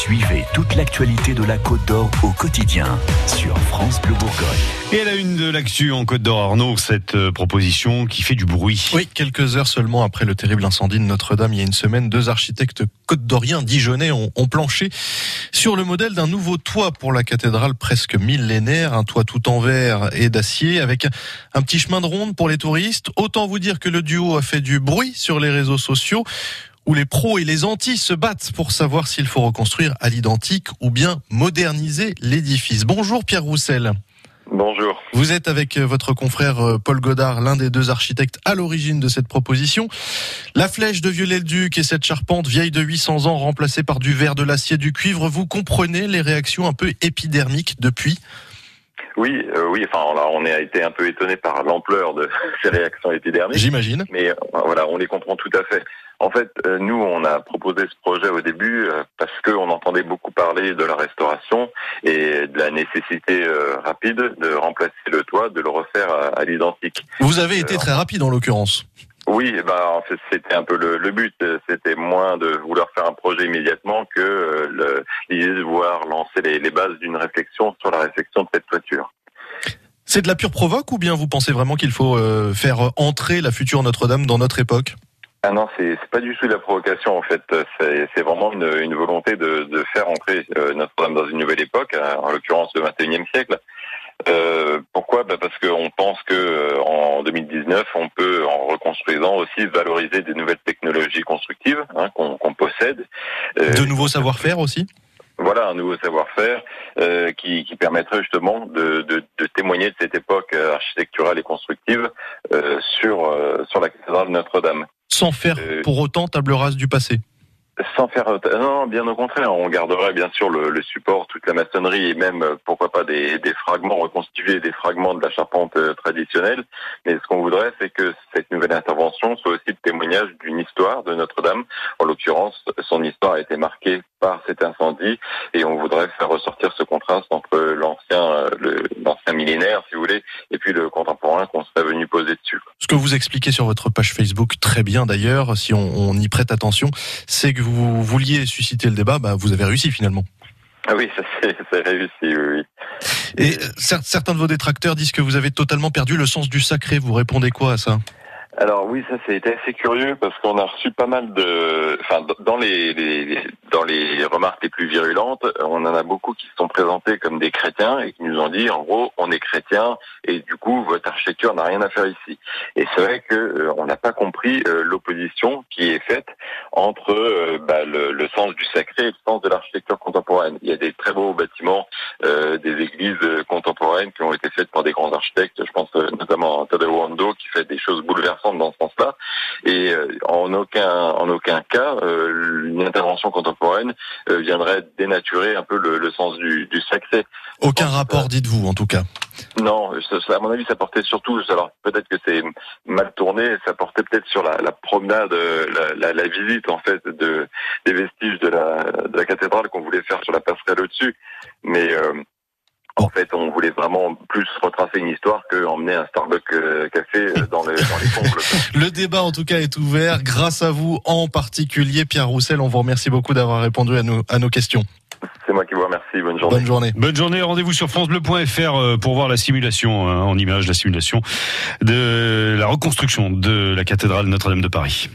Suivez toute l'actualité de la Côte d'Or au quotidien sur France Bleu Bourgogne. Et à la une de l'actu en Côte d'Or, Arnaud, cette euh, proposition qui fait du bruit. Oui, quelques heures seulement après le terrible incendie de Notre-Dame il y a une semaine, deux architectes côte d'Oriens dijonnais ont, ont planché sur le modèle d'un nouveau toit pour la cathédrale presque millénaire, un toit tout en verre et d'acier avec un petit chemin de ronde pour les touristes. Autant vous dire que le duo a fait du bruit sur les réseaux sociaux où les pros et les antis se battent pour savoir s'il faut reconstruire à l'identique ou bien moderniser l'édifice. Bonjour Pierre Roussel. Bonjour. Vous êtes avec votre confrère euh, Paul Godard, l'un des deux architectes à l'origine de cette proposition. La flèche de Viollet-le-Duc et cette charpente vieille de 800 ans remplacée par du verre, de l'acier, du cuivre, vous comprenez les réactions un peu épidermiques depuis oui, euh, oui. Enfin, là, on a été un peu étonné par l'ampleur de ces réactions épidermiques. J'imagine. Mais euh, voilà, on les comprend tout à fait. En fait, euh, nous, on a proposé ce projet au début euh, parce qu'on entendait beaucoup parler de la restauration et de la nécessité rapide de remplacer le toit, de le refaire à, à l'identique. Vous avez été très rapide en l'occurrence. Oui, bah en fait, c'était un peu le, le but. C'était moins de vouloir faire un projet immédiatement que le- l'idée de vouloir lancer les, les bases d'une réflexion sur la réflexion de cette toiture. C'est de la pure provoque ou bien vous pensez vraiment qu'il faut euh, faire entrer la future Notre-Dame dans notre époque? Ah non, c'est pas du tout de la provocation en fait. C'est vraiment une, une volonté de, de faire entrer euh, Notre-Dame dans une nouvelle époque, euh, en l'occurrence le 21e siècle. Euh, pourquoi? Bah Parce qu'on pense que en 2019, on peut, en reconstruisant aussi, valoriser des nouvelles technologies constructives hein, qu'on possède. De nouveaux savoir-faire aussi? Un nouveau savoir-faire euh, qui, qui permettrait justement de, de, de témoigner de cette époque euh, architecturale et constructive euh, sur sur la cathédrale de Notre-Dame. Sans faire pour autant table rase du passé. Sans faire non, bien au contraire, on garderait bien sûr le, le support, toute la maçonnerie et même pourquoi pas des, des fragments reconstitués, des fragments de la charpente traditionnelle. Mais ce qu'on voudrait, c'est que cette nouvelle intervention soit aussi le témoignage d'une histoire de Notre-Dame. En l'occurrence, son histoire a été marquée par cet incendie et on voudrait faire ressortir ce contraste entre l'ancien, euh, l'ancien millénaire, si vous voulez, et puis le contemporain qu'on serait venu poser dessus. Ce que vous expliquez sur votre page Facebook, très bien d'ailleurs, si on, on y prête attention, c'est que vous vouliez susciter le débat, bah, vous avez réussi finalement. Ah oui, ça c'est réussi, oui. oui. Et cer- certains de vos détracteurs disent que vous avez totalement perdu le sens du sacré. Vous répondez quoi à ça? Alors oui, ça c'était assez curieux parce qu'on a reçu pas mal de, enfin dans les, les- les- dans les remarques les plus virulentes, on en a beaucoup qui se sont présentés comme des chrétiens et qui nous ont dit en gros on est chrétien et du coup votre architecture n'a rien à faire ici. Et c'est vrai que euh, on n'a pas compris euh, l'opposition qui est faite entre euh, bah, le, le sens du sacré et le sens de l'architecture contemporaine. Il y a des très beaux bâtiments, des églises contemporaines qui ont été faites par des grands architectes. Je pense notamment à Tadao Ando qui fait des choses bouleversantes dans ce sens-là. Et en aucun en aucun cas une intervention contemporaine euh, viendrait dénaturer un peu le, le sens du, du sacré. Aucun rapport, dites-vous en tout cas. Non, à mon avis, ça portait surtout. Alors peut-être que c'est mal tourné. Ça portait peut-être sur la, la promenade, euh, la, la, la visite en fait de des vestiges de la, de la cathédrale qu'on voulait faire sur la passerelle au-dessus. Mais euh, en fait, on voulait vraiment plus retracer une histoire que emmener un Starbucks euh, café euh, dans, les dans les combles. Le débat en tout cas est ouvert grâce à vous en particulier Pierre Roussel. On vous remercie beaucoup d'avoir répondu à nos, à nos questions. C'est moi qui vous remercie. Bonne journée. Bonne journée. Bonne journée, rendez-vous sur francebleu.fr euh, pour voir la simulation en images, la simulation de la reconstruction de la cathédrale Notre-Dame de Paris.